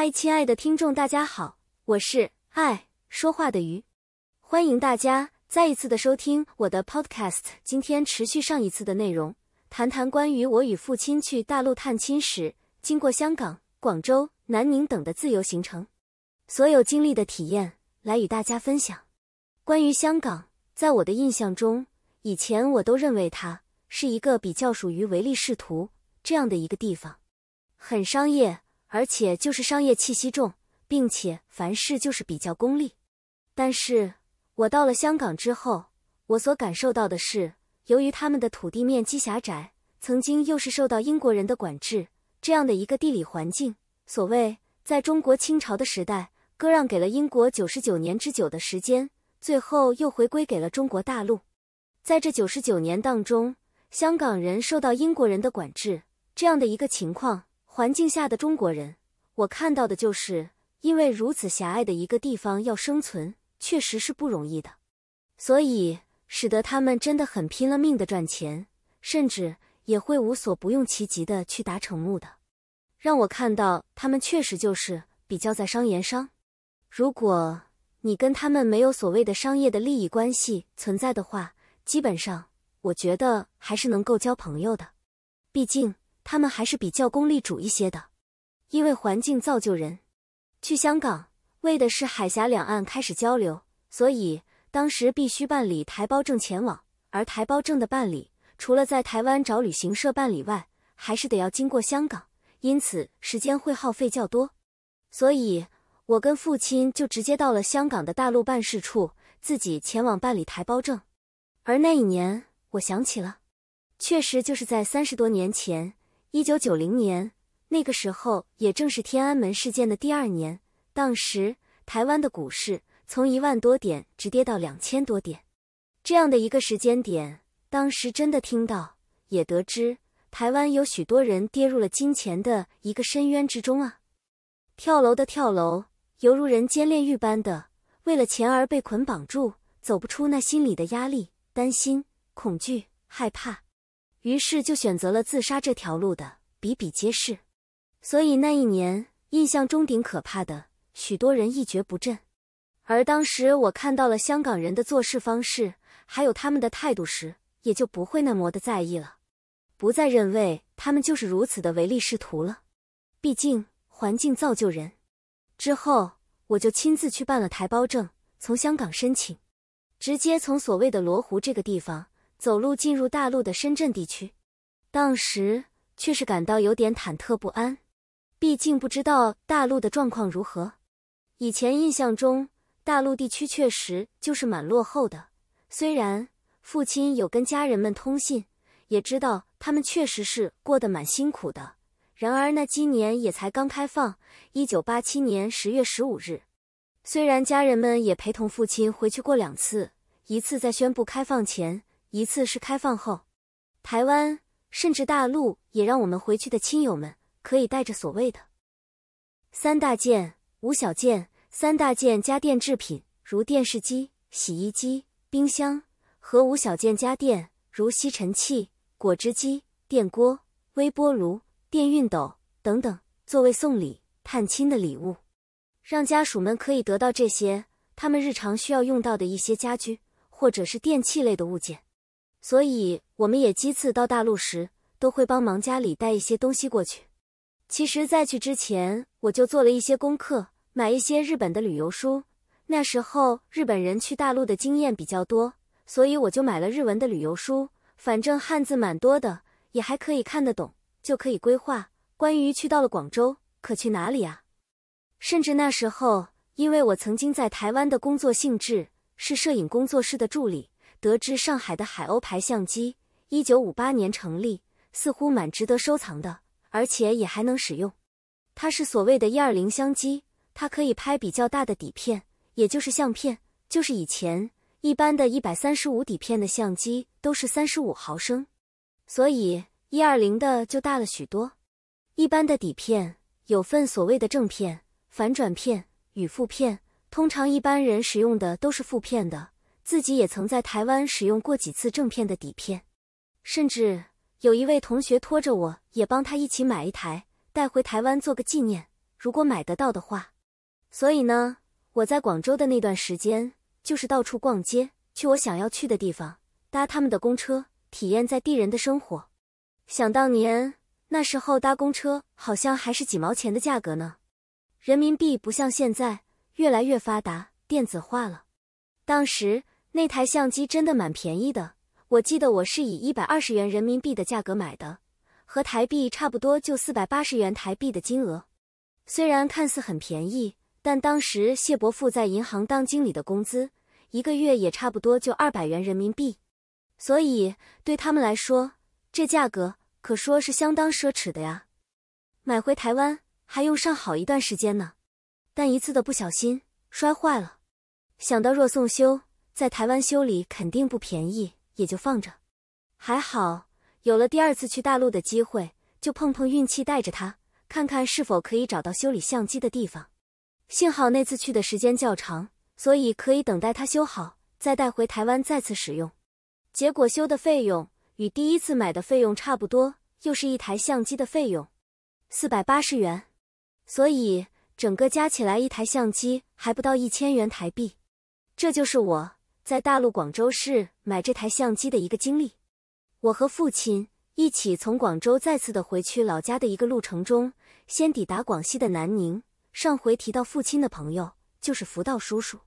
嗨，亲爱的听众，大家好，我是爱说话的鱼，欢迎大家再一次的收听我的 Podcast。今天持续上一次的内容，谈谈关于我与父亲去大陆探亲时，经过香港、广州、南宁等的自由行程，所有经历的体验，来与大家分享。关于香港，在我的印象中，以前我都认为它是一个比较属于唯利是图这样的一个地方，很商业。而且就是商业气息重，并且凡事就是比较功利。但是我到了香港之后，我所感受到的是，由于他们的土地面积狭窄，曾经又是受到英国人的管制，这样的一个地理环境，所谓在中国清朝的时代割让给了英国九十九年之久的时间，最后又回归给了中国大陆。在这九十九年当中，香港人受到英国人的管制，这样的一个情况。环境下的中国人，我看到的就是，因为如此狭隘的一个地方要生存，确实是不容易的，所以使得他们真的很拼了命的赚钱，甚至也会无所不用其极的去达成目的，让我看到他们确实就是比较在商言商。如果你跟他们没有所谓的商业的利益关系存在的话，基本上我觉得还是能够交朋友的，毕竟。他们还是比较功利主一些的，因为环境造就人。去香港为的是海峡两岸开始交流，所以当时必须办理台胞证前往。而台胞证的办理，除了在台湾找旅行社办理外，还是得要经过香港，因此时间会耗费较多。所以，我跟父亲就直接到了香港的大陆办事处，自己前往办理台胞证。而那一年，我想起了，确实就是在三十多年前。一九九零年，那个时候也正是天安门事件的第二年。当时台湾的股市从一万多点直跌到两千多点，这样的一个时间点，当时真的听到，也得知台湾有许多人跌入了金钱的一个深渊之中啊！跳楼的跳楼，犹如人间炼狱般的，为了钱而被捆绑住，走不出那心里的压力、担心、恐惧、害怕。于是就选择了自杀这条路的比比皆是，所以那一年印象中顶可怕的，许多人一蹶不振。而当时我看到了香港人的做事方式，还有他们的态度时，也就不会那么的在意了，不再认为他们就是如此的唯利是图了。毕竟环境造就人。之后我就亲自去办了台胞证，从香港申请，直接从所谓的罗湖这个地方。走路进入大陆的深圳地区，当时却是感到有点忐忑不安，毕竟不知道大陆的状况如何。以前印象中，大陆地区确实就是蛮落后的。虽然父亲有跟家人们通信，也知道他们确实是过得蛮辛苦的。然而那今年也才刚开放，一九八七年十月十五日。虽然家人们也陪同父亲回去过两次，一次在宣布开放前。一次是开放后，台湾甚至大陆也让我们回去的亲友们可以带着所谓的三大件、五小件。三大件家电制品如电视机、洗衣机、冰箱和五小件家电如吸尘器、果汁机、电锅、微波炉、电熨斗等等，作为送礼探亲的礼物，让家属们可以得到这些他们日常需要用到的一些家居或者是电器类的物件。所以，我们也几次到大陆时，都会帮忙家里带一些东西过去。其实，在去之前，我就做了一些功课，买一些日本的旅游书。那时候，日本人去大陆的经验比较多，所以我就买了日文的旅游书。反正汉字蛮多的，也还可以看得懂，就可以规划关于去到了广州可去哪里啊。甚至那时候，因为我曾经在台湾的工作性质是摄影工作室的助理。得知上海的海鸥牌相机一九五八年成立，似乎蛮值得收藏的，而且也还能使用。它是所谓的“一二零”相机，它可以拍比较大的底片，也就是相片。就是以前一般的一百三十五底片的相机都是三十五毫升，所以一二零的就大了许多。一般的底片有份所谓的正片、反转片与负片，通常一般人使用的都是负片的。自己也曾在台湾使用过几次正片的底片，甚至有一位同学拖着我，也帮他一起买一台带回台湾做个纪念。如果买得到的话。所以呢，我在广州的那段时间，就是到处逛街，去我想要去的地方，搭他们的公车，体验在地人的生活。想当年，那时候搭公车好像还是几毛钱的价格呢。人民币不像现在越来越发达，电子化了。当时那台相机真的蛮便宜的，我记得我是以一百二十元人民币的价格买的，和台币差不多，就四百八十元台币的金额。虽然看似很便宜，但当时谢伯父在银行当经理的工资一个月也差不多就二百元人民币，所以对他们来说，这价格可说是相当奢侈的呀。买回台湾。还用上好一段时间呢，但一次的不小心摔坏了。想到若送修，在台湾修理肯定不便宜，也就放着。还好有了第二次去大陆的机会，就碰碰运气，带着它看看是否可以找到修理相机的地方。幸好那次去的时间较长，所以可以等待它修好，再带回台湾再次使用。结果修的费用与第一次买的费用差不多，又是一台相机的费用，四百八十元。所以整个加起来，一台相机还不到一千元台币。这就是我在大陆广州市买这台相机的一个经历。我和父亲一起从广州再次的回去老家的一个路程中，先抵达广西的南宁。上回提到父亲的朋友就是福道叔叔，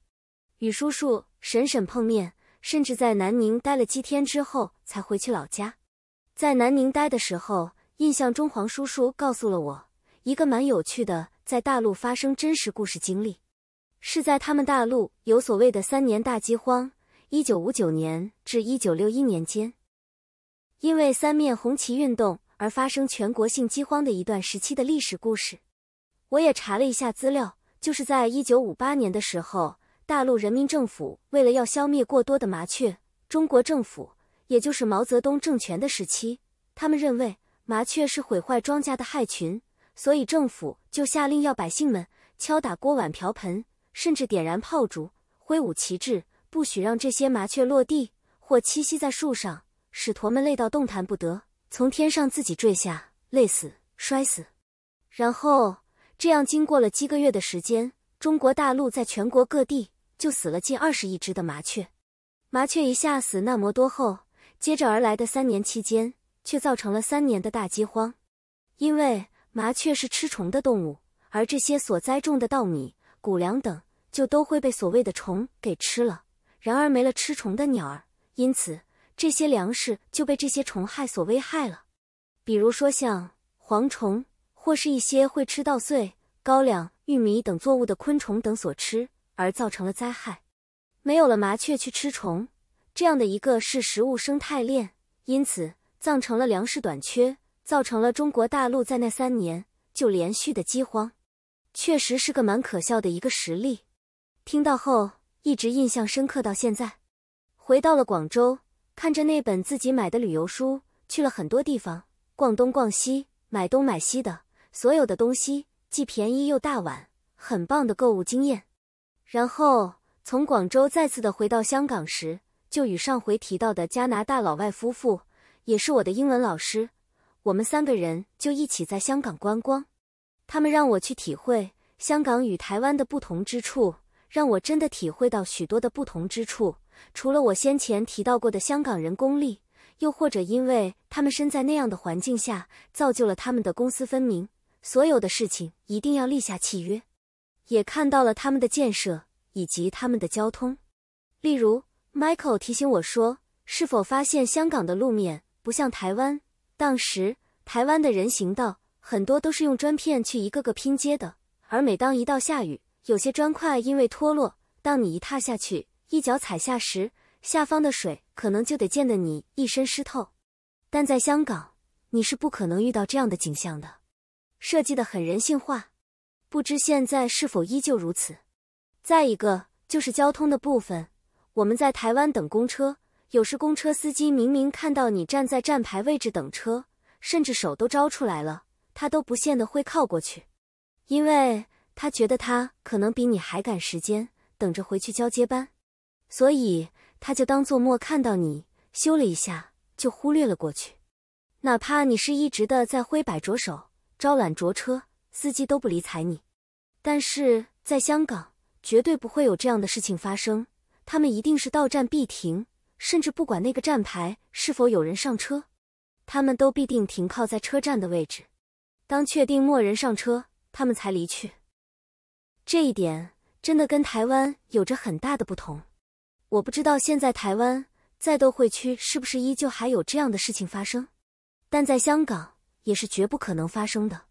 与叔叔、婶婶碰面，甚至在南宁待了几天之后才回去老家。在南宁待的时候，印象中黄叔叔告诉了我。一个蛮有趣的，在大陆发生真实故事经历，是在他们大陆有所谓的三年大饥荒，一九五九年至一九六一年间，因为三面红旗运动而发生全国性饥荒的一段时期的历史故事。我也查了一下资料，就是在一九五八年的时候，大陆人民政府为了要消灭过多的麻雀，中国政府也就是毛泽东政权的时期，他们认为麻雀是毁坏庄稼的害群。所以政府就下令要百姓们敲打锅碗瓢盆，甚至点燃炮竹、挥舞旗帜，不许让这些麻雀落地或栖息在树上，使驼们累到动弹不得，从天上自己坠下，累死、摔死。然后这样经过了几个月的时间，中国大陆在全国各地就死了近二十亿只的麻雀。麻雀一下死那么多后，接着而来的三年期间，却造成了三年的大饥荒，因为。麻雀是吃虫的动物，而这些所栽种的稻米、谷粮等，就都会被所谓的虫给吃了。然而没了吃虫的鸟儿，因此这些粮食就被这些虫害所危害了。比如说像蝗虫，或是一些会吃稻穗、高粱、玉米等作物的昆虫等所吃，而造成了灾害。没有了麻雀去吃虫，这样的一个是食物生态链，因此造成了粮食短缺。造成了中国大陆在那三年就连续的饥荒，确实是个蛮可笑的一个实例。听到后一直印象深刻到现在。回到了广州，看着那本自己买的旅游书，去了很多地方，逛东逛西，买东买西的，所有的东西既便宜又大碗，很棒的购物经验。然后从广州再次的回到香港时，就与上回提到的加拿大老外夫妇，也是我的英文老师。我们三个人就一起在香港观光，他们让我去体会香港与台湾的不同之处，让我真的体会到许多的不同之处。除了我先前提到过的香港人功利，又或者因为他们身在那样的环境下，造就了他们的公私分明，所有的事情一定要立下契约，也看到了他们的建设以及他们的交通。例如，Michael 提醒我说，是否发现香港的路面不像台湾？当时台湾的人行道很多都是用砖片去一个个拼接的，而每当一到下雨，有些砖块因为脱落，当你一踏下去，一脚踩下时，下方的水可能就得溅得你一身湿透。但在香港，你是不可能遇到这样的景象的，设计的很人性化，不知现在是否依旧如此。再一个就是交通的部分，我们在台湾等公车。有时公车司机明明看到你站在站牌位置等车，甚至手都招出来了，他都不见得会靠过去，因为他觉得他可能比你还赶时间，等着回去交接班，所以他就当做没看到你，咻了一下就忽略了过去。哪怕你是一直的在挥摆着手招揽着车，司机都不理睬你。但是在香港，绝对不会有这样的事情发生。他们一定是到站必停，甚至不管那个站牌是否有人上车，他们都必定停靠在车站的位置。当确定没人上车，他们才离去。这一点真的跟台湾有着很大的不同。我不知道现在台湾在斗会区是不是依旧还有这样的事情发生，但在香港也是绝不可能发生的。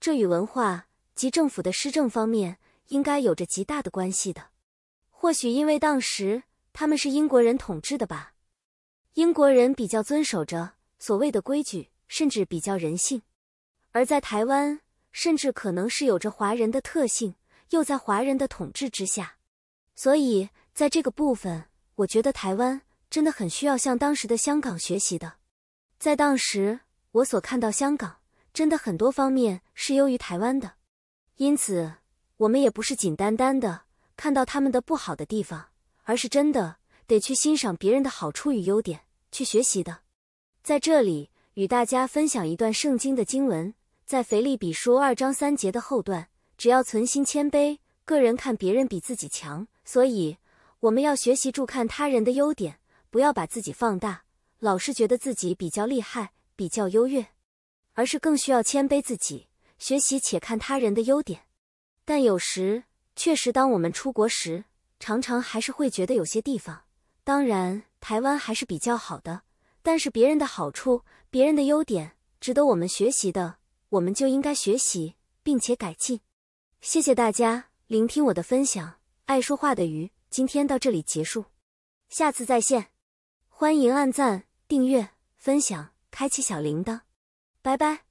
这与文化及政府的施政方面应该有着极大的关系的。或许因为当时他们是英国人统治的吧，英国人比较遵守着所谓的规矩，甚至比较人性；而在台湾，甚至可能是有着华人的特性，又在华人的统治之下。所以在这个部分，我觉得台湾真的很需要向当时的香港学习的。在当时，我所看到香港真的很多方面是优于台湾的，因此我们也不是简单单的。看到他们的不好的地方，而是真的得去欣赏别人的好处与优点，去学习的。在这里与大家分享一段圣经的经文，在腓立比书二章三节的后段，只要存心谦卑，个人看别人比自己强。所以我们要学习注看他人的优点，不要把自己放大，老是觉得自己比较厉害、比较优越，而是更需要谦卑自己，学习且看他人的优点。但有时。确实，当我们出国时，常常还是会觉得有些地方，当然台湾还是比较好的。但是别人的好处、别人的优点，值得我们学习的，我们就应该学习并且改进。谢谢大家聆听我的分享，爱说话的鱼今天到这里结束，下次再见。欢迎按赞、订阅、分享、开启小铃铛，拜拜。